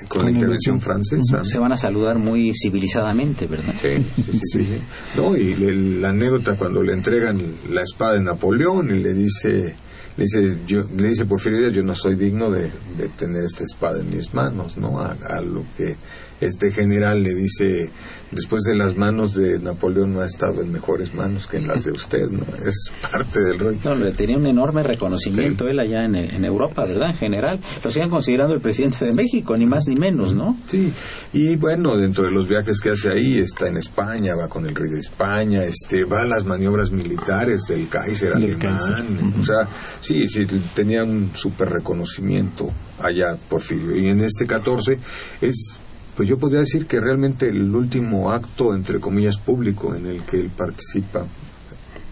con, la intervención francesa Se van a saludar muy civilizadamente, ¿verdad? Sí. No, y le- la anécdota cuando le entregan la espada de Napoleón y le dice, le dice, yo, le dice Porfirio Díaz, yo no soy digno de, de tener esta espada en mis manos, ¿no? A, a lo que este general le dice, después de las manos de Napoleón no ha estado en mejores manos que en las de usted, ¿no? Es parte del rollo. No, le tenía un enorme reconocimiento él allá en, en Europa, ¿verdad? En general. Lo siguen considerando el presidente de México, ni más ni menos, ¿no? Sí, y bueno, dentro de los viajes que hace ahí, está en España, va con el rey de España, este, va a las maniobras militares del Kaiser Del alemán, Kaiser. o sea, sí, sí, tenía un súper reconocimiento allá Porfirio. Y en este 14 es, pues yo podría decir que realmente el último acto, entre comillas, público en el que él participa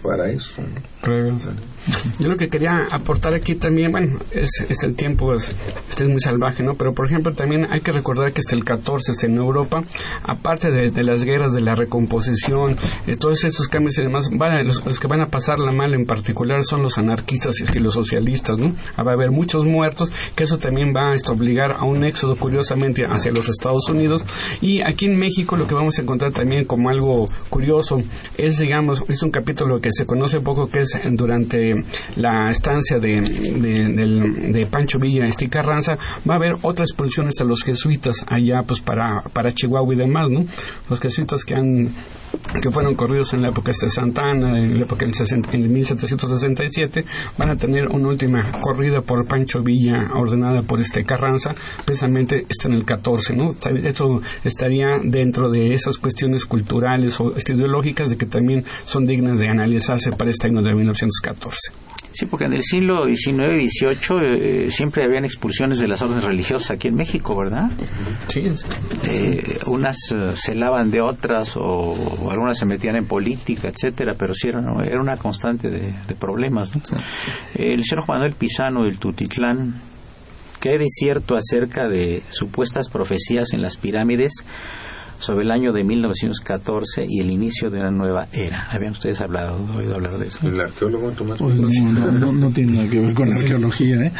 para eso. Yo lo que quería aportar aquí también, bueno, es, es el tiempo, es, este es muy salvaje, ¿no? Pero por ejemplo también hay que recordar que hasta el 14, este, en Europa, aparte de, las guerras, de la recomposición, de todos estos cambios y demás, van, los, que van a pasar la mal en particular son los anarquistas y los socialistas, ¿no? Va a haber muchos muertos, que eso también va a esto, obligar a un éxodo curiosamente hacia los Estados Unidos. Y aquí en México lo que vamos a encontrar también como algo curioso es, digamos, es un capítulo que se conoce poco que es durante la estancia de, de, Pancho Villa y Carranza, va a haber otras expulsiones a los jesuitas allá pues para, para Chihuahua y demás, ¿no? Los jesuitas que han que fueron corridos en la época de Santana, en la época del en 1767, van a tener una última corrida por Pancho Villa ordenada por este Carranza, precisamente está en el 14, ¿no? Eso estaría dentro de esas cuestiones culturales o ideológicas de que también son dignas de analizarse para este año de 1914. Sí, porque en el siglo XIX y XVIII siempre habían expulsiones de las órdenes religiosas aquí en México, ¿verdad? Sí. Eh, unas eh, se lavan de otras o, algunas se metían en política, etcétera, pero sí era, era una constante de, problemas. El señor Juan Manuel Pisano del Tutitlán, ¿qué de cierto acerca de supuestas profecías en las pirámides? Sobre el año de 1914 y el inicio de una nueva era. ¿Habían ustedes hablado, oído hablar de eso? El arqueólogo Tomás pues no, no, tiene nada que ver con la arqueología, ¿eh?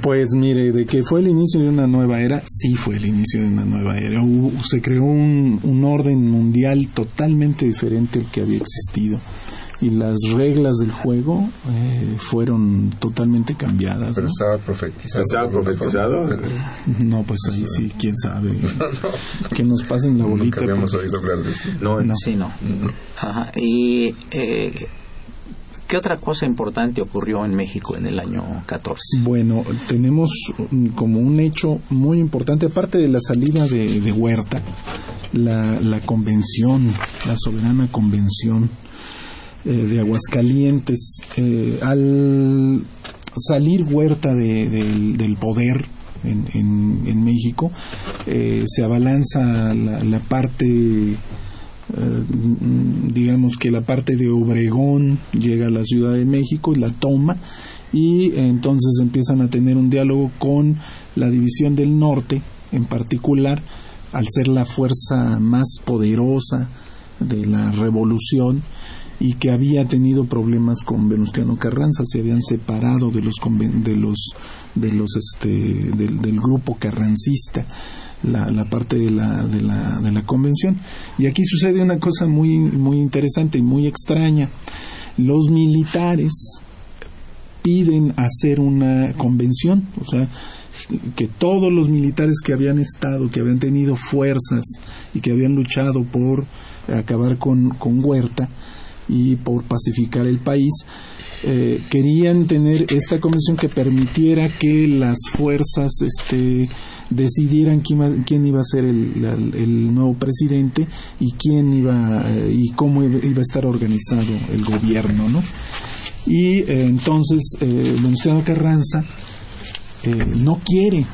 Pues mire, de que fue el inicio de una nueva era, sí fue el inicio de una nueva era. se creó un, un orden mundial totalmente diferente al que había existido y las reglas del juego eh, fueron totalmente cambiadas. Pero estaba profetizado. ¿Estaba profetizado? No, pues ahí sí, quién sabe. que nos pasen la bolita. Nunca habíamos oído hablar de eso. No, sí, no. Ajá. Y. Eh, ¿Qué otra cosa importante ocurrió en México en el año 14? Bueno, tenemos como un hecho muy importante, aparte de la salida de, de Huerta, la, la convención, la soberana convención eh, de Aguascalientes, eh, al salir Huerta del poder en, México, eh, se abalanza la, parte, digamos que la parte de Obregón llega a la Ciudad de México y la toma, y entonces empiezan a tener un diálogo con la División del Norte, en particular, al ser la fuerza más poderosa de la revolución, y que había tenido problemas con Venustiano Carranza, se habían separado de los de los de los este del, grupo carrancista. La, la, parte de la, de, la, de la convención. Y aquí sucede una cosa muy, muy interesante y muy extraña. Los militares piden hacer una convención, o sea, que todos los militares que habían estado, que habían tenido fuerzas y que habían luchado por acabar con, con Huerta, y por pacificar el país, eh, querían tener esta convención que permitiera que las fuerzas este, decidieran quién, iba a ser el, nuevo presidente y quién iba eh, y cómo iba a estar organizado el gobierno, ¿no? Y eh, entonces Venustiano Carranza no quiere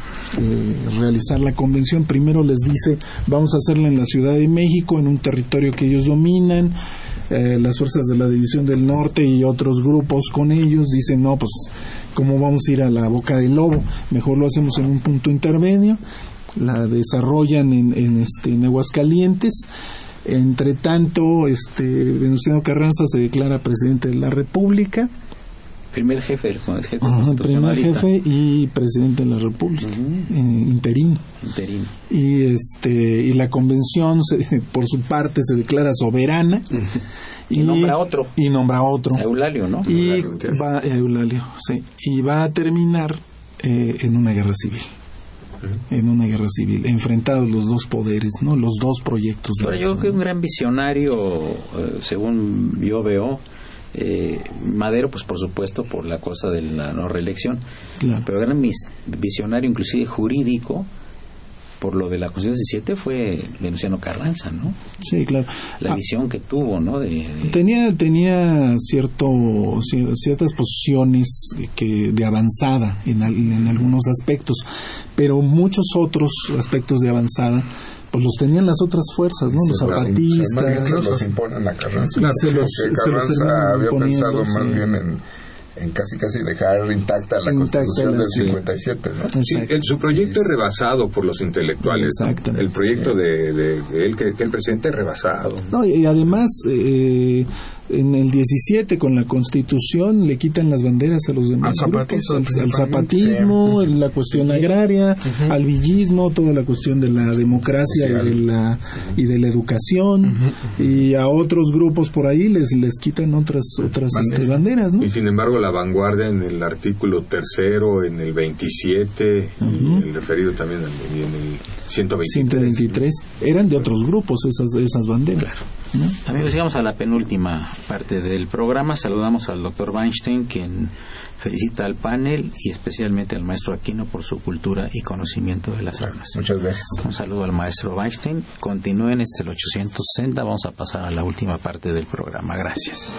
realizar la convención. Primero les dice, vamos a hacerla en la Ciudad de México, en un territorio que ellos dominan, eh, las fuerzas de la División del Norte y otros grupos con ellos dicen, no, pues, ¿cómo vamos a ir a la boca del lobo? Mejor lo hacemos en un punto intermedio, la desarrollan en, en, este, en Aguascalientes. Entre tanto, este, Venustiano Carranza se declara presidente de la República. Primer jefe, jefe primer jefe y presidente de la República, eh, interino. interino. Y, este, y la convención, por su parte, se declara soberana. Y, nombra otro. Y nombra otro. Eulalio, ¿no? Y va, Eulalio, sí. Y va a terminar eh, en una guerra civil. En una guerra civil, enfrentados los dos poderes, ¿no? Los dos proyectos. Pero yo creo que un gran visionario, eh, según yo veo, eh, Madero, pues por supuesto, por la cosa de la no reelección, pero gran visionario inclusive jurídico, por lo de la Constitución 17 fue Venustiano Carranza, ¿no? Sí, claro. La Ah, visión que tuvo, ¿no? De, de- Tenía, tenía cierto, cier- ciertas posiciones que de avanzada en, en algunos aspectos, pero muchos otros aspectos de avanzada pues los tenían las otras fuerzas, ¿no? Los Se los- se los imponen a Carranza. Claro, se los- Porque se los Carranza había pensado sí. más bien en, en casi casi dejar intacta la Intacta constitución la- del sí. 57, ¿no? Sí, Exacto. el- su proyecto es rebasado por los intelectuales. El proyecto de, de- de él que, que él presenta es rebasado. No, y y además, eh, en el 17, con la Constitución, le quitan las banderas a los demás Al grupos, zapatismo, al, zapatismo, la cuestión agraria, al villismo, toda la cuestión de la democracia y de la, y de la educación, y a otros grupos por ahí les, les quitan otras, otras este, banderas, ¿no? Y sin embargo, la vanguardia en el artículo tercero, en el 27, y el referido también en, y en el 123. 123 eran de otros grupos esas, esas banderas. ¿no? Amigos, llegamos a la penúltima parte del programa. Saludamos al doctor Weinstein, quien felicita al panel y especialmente al maestro Aquino por su cultura y conocimiento de las armas. Muchas gracias. Un saludo al maestro Weinstein. Continúen este el 860. Vamos a pasar a la última parte del programa. Gracias.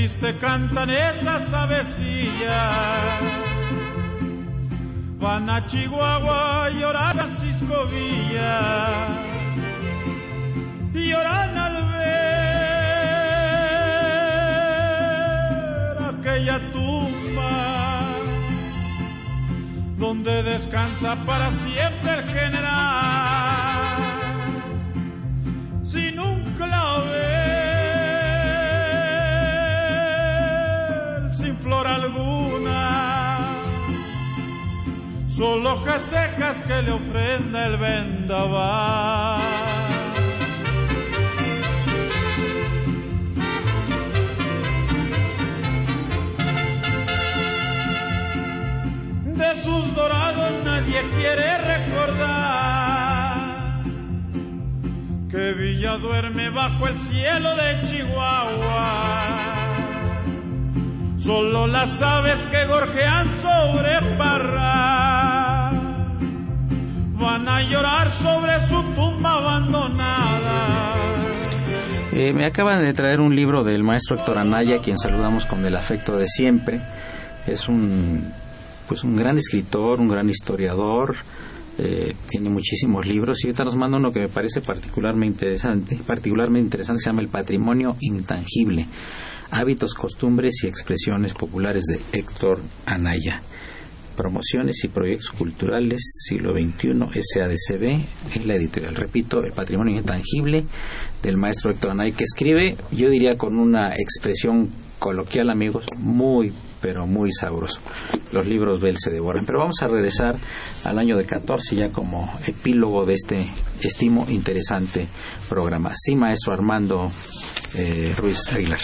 Triste cantan esas avecillas. Van a Chihuahua a llorar Francisco Villa. Lloran al ver aquella tumba donde descansa para siempre el general. Sin un clavel, solo hojas que le ofrenda el vendaval. de sus dorados nadie quiere recordar que Villa duerme bajo el cielo de Chihuahua. Solo las aves que gorjean sobre Parra a llorar sobre su abandonada. Eh, me acaban de traer un libro del maestro Héctor Anaya, quien saludamos con el afecto de siempre. Es un, pues un gran escritor, un gran historiador, eh, tiene muchísimos libros y ahorita nos manda uno que me parece particularmente interesante, particularmente interesante, se llama El Patrimonio Intangible, Hábitos, Costumbres y Expresiones Populares de Héctor Anaya. Promociones y proyectos culturales siglo XXI SADCB es la editorial, repito, el patrimonio intangible del maestro Héctor Anaya que escribe, yo diría con una expresión coloquial amigos, muy pero muy sabroso. Los libros Bell se devoran. Pero vamos a regresar al año de 14 ya como epílogo de este estimo interesante programa. Sí, maestro Armando eh, Ruiz Aguilar.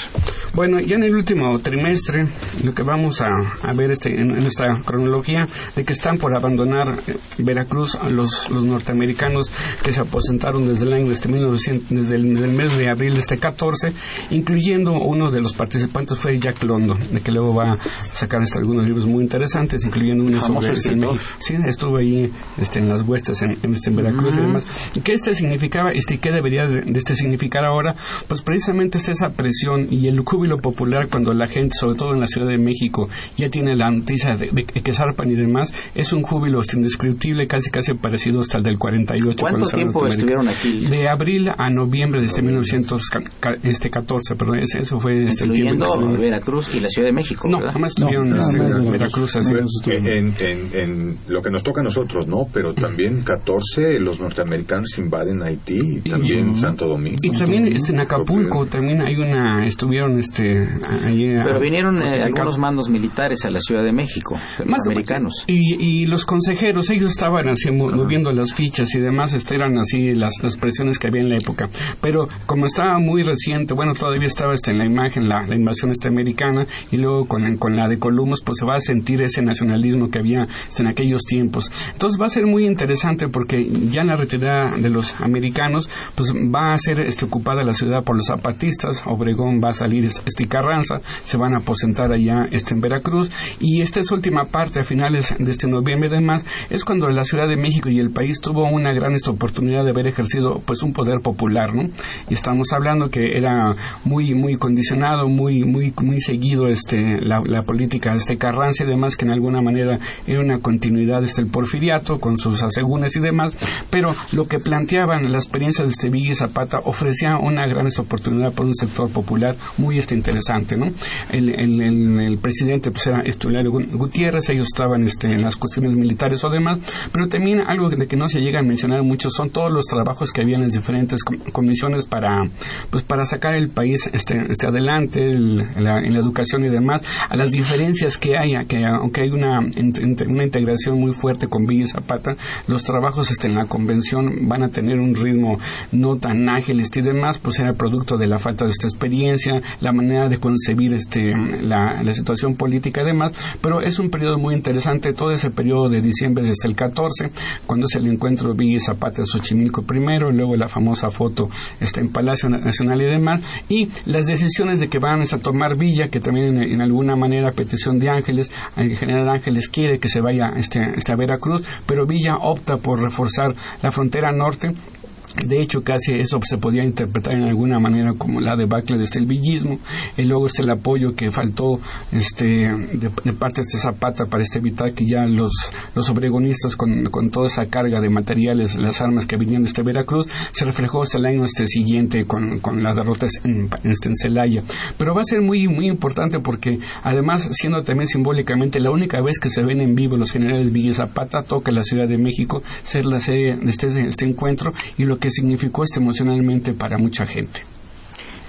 Bueno, ya en el último trimestre, lo que vamos a, ver este, en, en esta cronología, de que están por abandonar eh, Veracruz los, los norteamericanos que se aposentaron desde el año este 1900, desde el, desde el mes de abril de este 14, incluyendo uno de los participantes fue Jack London, de que luego va a sacar este, algunos libros muy interesantes, incluyendo uno sobre este, escritor. México. Sí, estuve ahí este, en las huestes en, en, este, en Veracruz y demás. ¿Qué este significaba? Este, ¿Qué debería de, de este significar ahora? Pues precisamente es esa presión y el júbilo popular cuando la gente, sobre todo en la Ciudad de México, ya tiene la noticia de, de que zarpan y demás, es un júbilo este, indescriptible, casi casi parecido hasta el del 48. ¿Cuánto tiempo estuvieron aquí? De abril a noviembre de este 1914, perdón, ese- eso fue este, el tiempo. Veracruz y la Ciudad de México, No, ¿verdad? Jamás estuvieron No, este, nada más en Veracruz. así. Estuvieron. En, en, en lo que nos toca a nosotros, ¿no? Pero también 14 los norteamericanos invaden Haití y también Santo Domingo. Y también este, en Acapulco también hay una, estuvieron este, ahí, Pero vinieron eh, algunos mandos militares a la Ciudad de México, Más americanos. Y, y los consejeros, ellos estaban así mo- moviendo las fichas y demás, este, eran así las, las presiones que había en la época. Pero como estaba muy reciente, bueno, todavía estaba este, en la imagen la, la invasión este, americana y luego con, con la de Columbus, pues se va a sentir ese nacionalismo que había en aquellos tiempos. Entonces va a ser muy interesante porque ya en la retirada de los americanos, pues va a ser este, ocupada la ciudad por los zapatistas, Obregón va a salir este Carranza, se van a aposentar allá este, en Veracruz y esta es última parte a finales de este noviembre y demás es cuando la Ciudad de México y el país tuvo una gran esta, oportunidad de haber ejercido pues un poder popular, ¿no? Y estamos hablando que era muy muy condicionado, muy muy muy seguido este la, la política de este Carranza y demás que en alguna manera era una continuidad este el porfiriato con sus asegúnes y demás, pero lo que planteaban la experiencia de este Villa y Zapata ofrecía una gran oportunidad por un sector popular muy este interesante, ¿no? El, el, presidente pues era Estulario Gutiérrez, ellos estaban este, en las cuestiones militares o demás, pero también algo de que no se llega a mencionar mucho son todos los trabajos que había en las diferentes com- comisiones para pues para sacar el país este, este adelante el- la- en la educación y demás, diferencias que hay, a que aunque hay una, una integración muy fuerte con Villa y Zapata, los trabajos este, en la convención van a tener un ritmo no tan ágil este, y demás, pues era producto de la falta de esta experiencia, la manera de concebir este, la, situación política y demás, pero es un periodo muy interesante, todo ese periodo de diciembre desde el 14, cuando es el encuentro Villa y Zapata de Xochimilco primero, luego la famosa foto este, en Palacio Nacional y demás, y las decisiones de que van a tomar Villa, que también en, en alguna manera a petición de Ángeles, el general Ángeles quiere que se vaya este, este a Veracruz, pero Villa opta por reforzar la frontera norte de hecho, casi eso se podía interpretar en alguna manera como la debacle desde el villismo. Y luego este el apoyo que faltó este, de, de parte de este Zapata para este evitar que ya los, los obregonistas con, con toda esa carga de materiales, las armas que venían de este Veracruz, se reflejó hasta el año este siguiente con, con las derrotas en, en, este, Celaya. Pero va a ser muy, muy importante porque además, siendo también simbólicamente la única vez que se ven en vivo los generales Villa Zapata, toca la Ciudad de México ser la sede de este, este encuentro y lo que significó esto emocionalmente para mucha gente.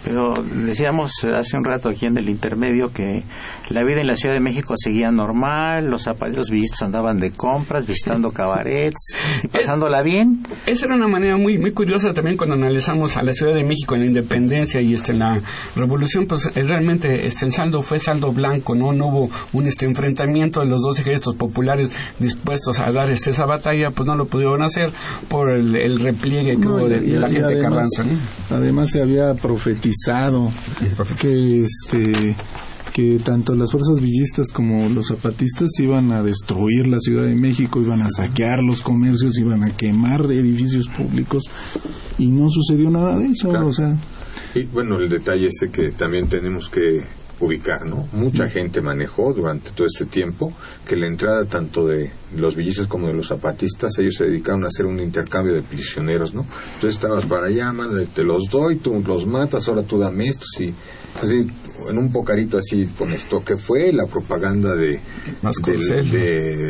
Pero decíamos hace un rato aquí en el intermedio que la vida en la Ciudad de México seguía normal, los zapatos villistas andaban de compras, visitando cabarets y pasándola bien. Esa era una manera muy muy curiosa también cuando analizamos a la Ciudad de México en la independencia y este en la revolución, pues eh, realmente este el saldo fue saldo blanco, no no hubo un este enfrentamiento de los dos ejércitos populares dispuestos a dar este esa batalla, pues no lo pudieron hacer por el, el repliegue que No, hubo de, y- de la y gente de además- Carranza. ¿no? Además se había profetizado que este que tanto las fuerzas villistas como los zapatistas iban a destruir la Ciudad de México, iban a saquear los comercios, iban a quemar edificios públicos y no sucedió nada de eso, Claro. o sea, Y bueno, el detalle este que también tenemos que ubicar, ¿no? Mucha gente manejó durante todo este tiempo que la entrada tanto de los villistas como de los zapatistas, ellos se dedicaron a hacer un intercambio de prisioneros, ¿no? Entonces estabas para allá, te los doy, tú los matas, ahora tú dame estos y así en un pocarito así con esto que fue la propaganda de,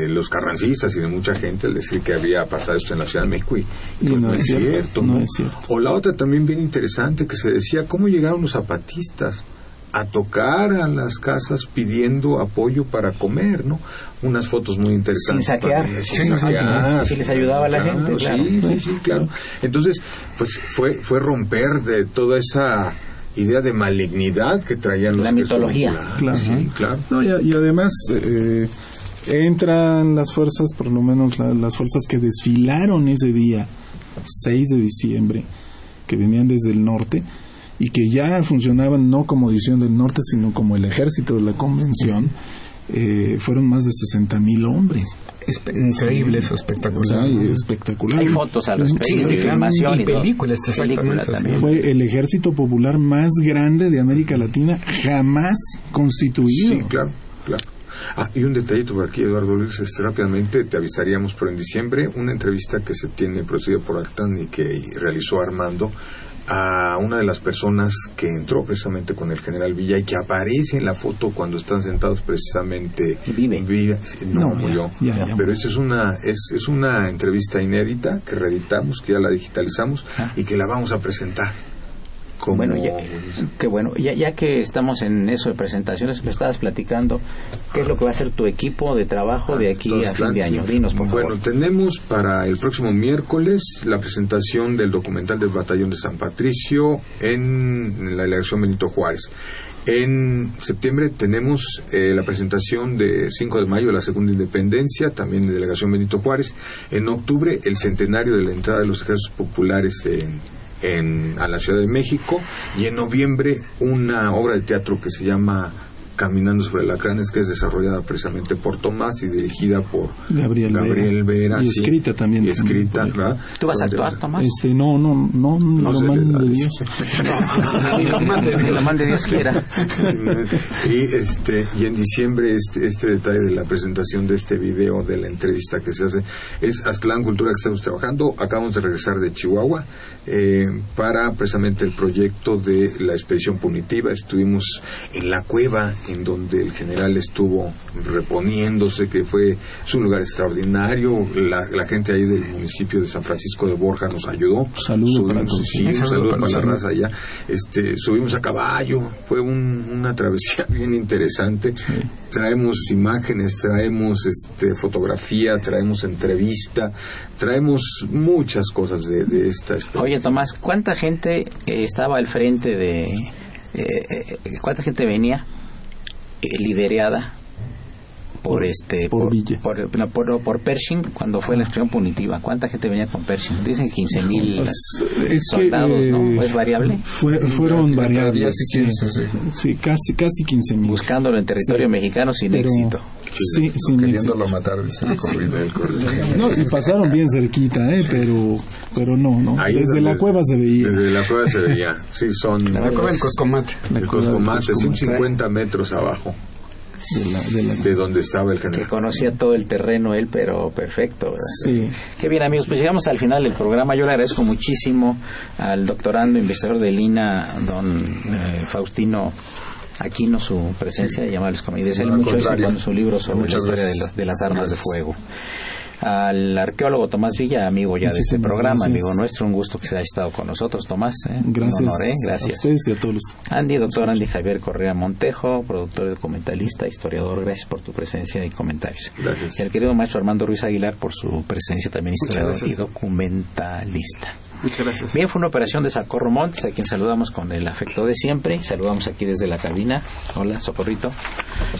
los carrancistas y de mucha gente al decir que había pasado esto en la Ciudad de México y, pues, no es cierto, no es cierto. o la otra también bien interesante que se decía cómo llegaron los zapatistas a tocar a las casas pidiendo apoyo para comer, ¿no? Unas fotos muy interesantes. Sin saquear. también, sin sí, saquear. sí, les ayudaba a la gente, claro. Sí, sí, sí, claro. Entonces, pues fue, fue romper de toda esa idea de malignidad que traían los La mitología. Claro. Sí, claro. No, y, y además eh, entran las fuerzas, por lo menos la- las fuerzas que desfilaron ese día, 6 de diciembre, que venían desde el norte y que ya funcionaban no como división del norte, sino como el ejército de la convención. eh, fueron más de 60 mil hombres. Es increíble eso, espectacular. O sea, espectacular. Hay fotos al respecto, Sí, de filmación y y películas, Película también. Fue el ejército popular más grande de América Latina jamás constituido. Sí, claro, claro. Ah, y un detallito por aquí, Eduardo Luis, este, rápidamente te avisaríamos, pero en diciembre, una entrevista que se tiene producida por Actan y que realizó Armando a una de las personas que entró precisamente con el general Villa y que aparece en la foto cuando están sentados precisamente Vive. no, No, ya, murió ya, ya. pero esa es una es, es una entrevista inédita que reeditamos que ya la digitalizamos Ah. y que la vamos a presentar como Bueno, ya, qué bueno. Ya, ya que estamos en eso de presentaciones, me estabas platicando qué es lo que va a hacer tu equipo de trabajo de aquí Los a fin de año. Dinos, por Bueno, favor. tenemos para el próximo miércoles la presentación del documental del Batallón de San Patricio en la delegación Benito Juárez. En septiembre tenemos eh, la presentación de 5 de mayo de la Segunda Independencia, también en delegación Benito Juárez. En octubre, el centenario de la entrada de los ejércitos populares en, en- a la Ciudad de México. Y en noviembre, una obra de teatro que se llama Caminando sobre Lacranes, que es desarrollada precisamente por Tomás y dirigida por Gabriel Vera. Vera. Y sí. escrita también. Y escrita. ¿verdad? ¿Tú vas a actuar, Tomás? Este, no, no, no, No lo sé, mando de- Dios. Mande, que lo mande Dios quiera. y este y en diciembre este, este detalle de la presentación de este video de la entrevista que se hace es Aztlán Cultura que estamos trabajando acabamos de regresar de Chihuahua eh, para precisamente el proyecto de la expedición punitiva estuvimos en la cueva en donde el general estuvo reponiéndose que fue es un lugar extraordinario la, la gente ahí del municipio de San Francisco de Borja nos ayudó Saludo para Subimos- todos. sí, un Saludo saludo para para la raza allá. Este, subimos a caballo, fue un- una travesía bien interesante. Traemos imágenes, traemos este, fotografía, traemos entrevista, traemos muchas cosas de, de esta experiencia. Oye, Tomás, ¿cuánta gente eh, estaba al frente de... eh, eh, ¿Cuánta gente venía liderada por este por Villa. por, no, por, por Pershing cuando fue la acción punitiva cuánta gente venía con Pershing dicen 15 mil Pues, es que, soldados eh, no es variable Fue- fueron variables. 10 y 15, sí. Sí, casi, casi 15 mil. buscándolo en territorio Sí. mexicano sin Pero- éxito Sí, sin Queriéndolo éxito. matar, dice el corrido. No, y pasaron bien cerquita, ¿eh? pero, pero no, no. Ahí Desde donde- la cueva se veía. Desde la cueva se veía, sí, son La cueva del Coscomate. el Coscomate, son 50 metros abajo De la, de la- de donde estaba el que general. conocía todo el terreno él pero perfecto ¿verdad? Sí. Qué bien amigos, pues llegamos al final del programa. Yo le agradezco muchísimo al doctorando investigador de Lina, don eh, Faustino Aquino, su presencia y amables como y desearle al mucho su libro sobre la historia de las, de las armas de fuego. Al arqueólogo Tomás Villa, amigo ya de este programa, gracias. amigo nuestro, un gusto que se haya estado con nosotros, Tomás. ¿eh? Gracias. Un honor, ¿eh? A Gracias. ustedes y a todos los. Andy, doctor Andy Javier Correa Montejo, productor y documentalista, historiador, gracias por tu presencia y comentarios. Gracias. Y al querido maestro Armando Ruiz Aguilar por su presencia también historiador y documentalista. Muchas gracias. Bien, fue una operación de Socorro Montes, a quien saludamos con el afecto de siempre. Saludamos aquí desde la cabina. Hola, Socorrito.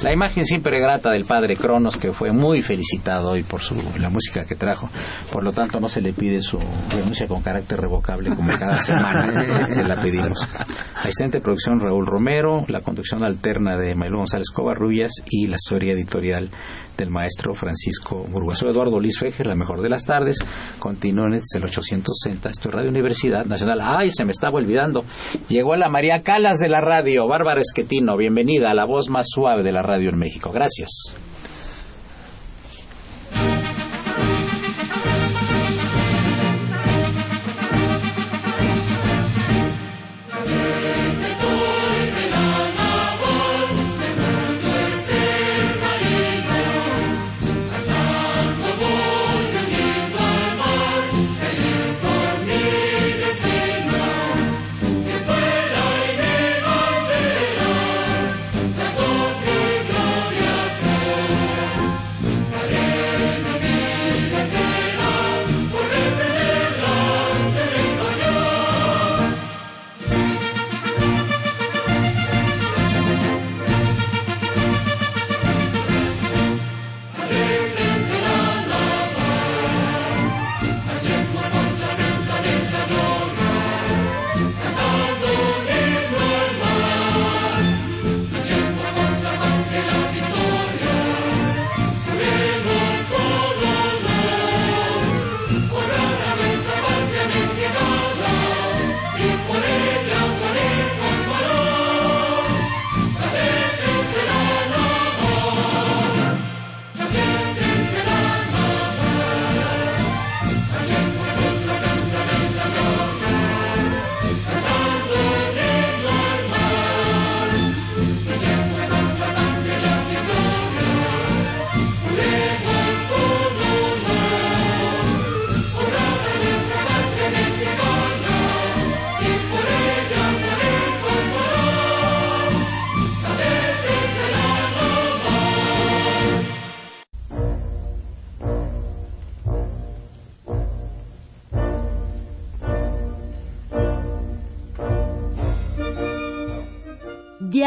La imagen siempre grata del padre Cronos, que fue muy felicitado hoy por su, la música que trajo. Por lo tanto, no se le pide su renuncia con carácter revocable como cada semana. se la pedimos. Asistente de producción Raúl Romero, la conducción alterna de Maylú González Covarrubias y la historia editorial del maestro Francisco Burgues. Soy Eduardo Luis Fejer, la mejor de las tardes. Continúen, este es el 860. Esto es Radio Universidad Nacional. ¡Ay, se me estaba olvidando! Llegó la María Calas de la radio, Bárbara Esquetino. Bienvenida a la voz más suave de la radio en México. Gracias.